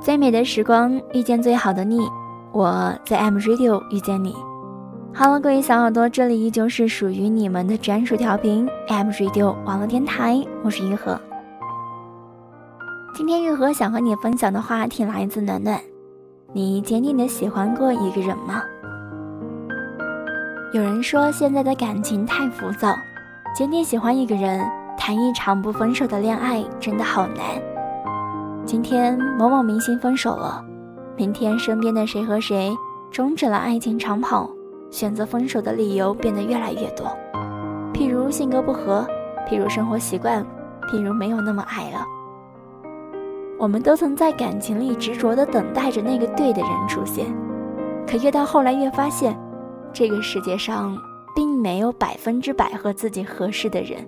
最美的时光遇见最好的你，我在 M Radio 遇见你。Hello，各位小耳朵，这里依旧是属于你们的专属调频 M Radio 网络电台，我是玉禾。今天玉禾想和你分享的话题来自暖暖，你坚定的喜欢过一个人吗？有人说现在的感情太浮躁，坚定喜欢一个人，谈一场不分手的恋爱真的好难。今天某某明星分手了，明天身边的谁和谁终止了爱情长跑，选择分手的理由变得越来越多，譬如性格不合，譬如生活习惯，譬如没有那么爱了。我们都曾在感情里执着地等待着那个对的人出现，可越到后来越发现，这个世界上并没有百分之百和自己合适的人，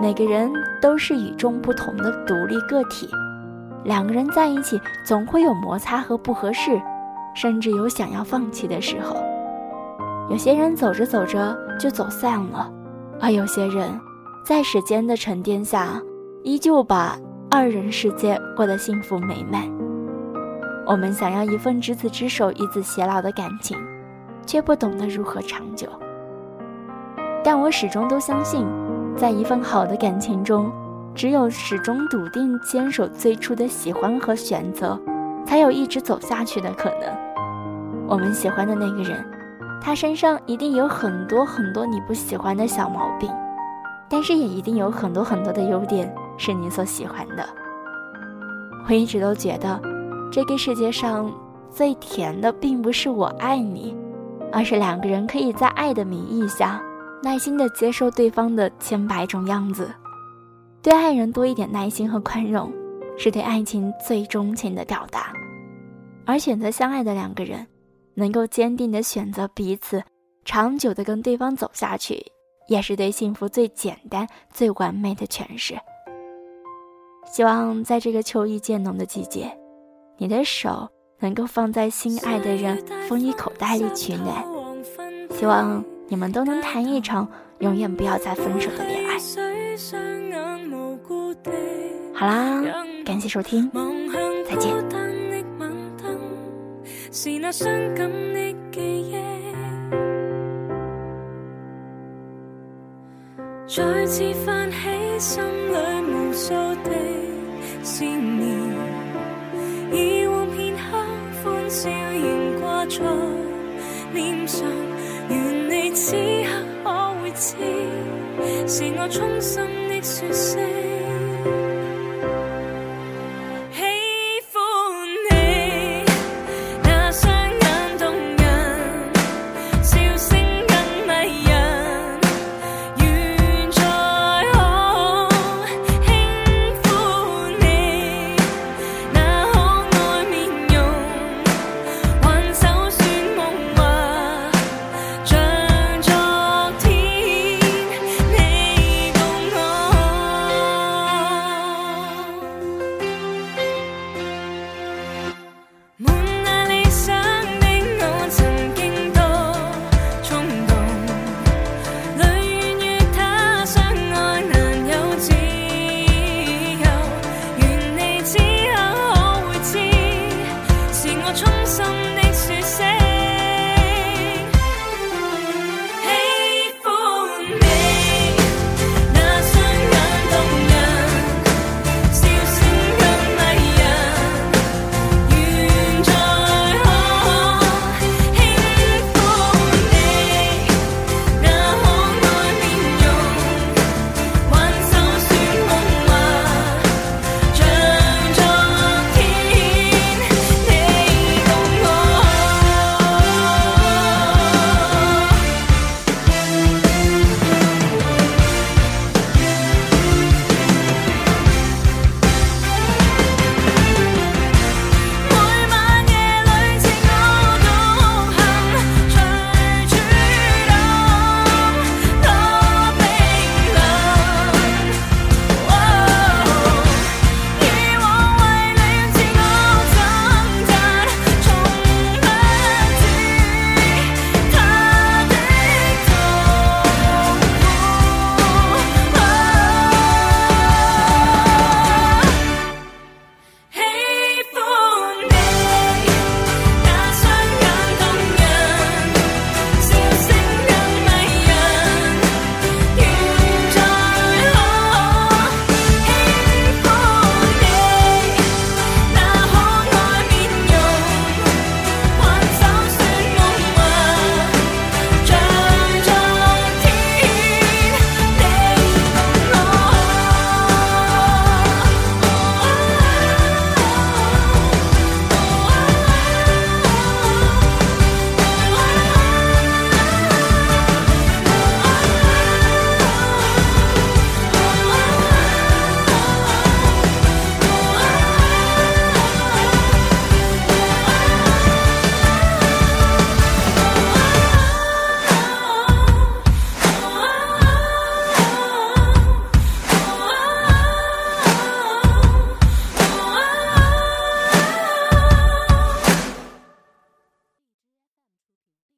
每个人都是与众不同的独立个体，两个人在一起总会有摩擦和不合适，甚至有想要放弃的时候。有些人走着走着就走散了，而有些人，在时间的沉淀下，依旧把。二人世界过得幸福美满。我们想要一份执子之手、与子偕老的感情，却不懂得如何长久。但我始终都相信，在一份好的感情中，只有始终笃定坚守最初的喜欢和选择，才有一直走下去的可能。我们喜欢的那个人，他身上一定有很多很多你不喜欢的小毛病，但是也一定有很多很多的优点。是你所喜欢的。我一直都觉得，这个世界上最甜的，并不是我爱你，而是两个人可以在爱的名义下，耐心的接受对方的千百种样子。对爱人多一点耐心和宽容，是对爱情最钟情的表达。而选择相爱的两个人，能够坚定的选择彼此，长久的跟对方走下去，也是对幸福最简单、最完美的诠释。希望在这个秋意渐浓的季节，你的手能够放在心爱的人风衣口袋里取暖。希望你们都能谈一场永远不要再分手的恋爱。好啦，感谢收听，再见。再次泛起心里无数的思念，以往片刻欢笑仍挂在脸上，愿你此刻可会知，是我衷心的说声。some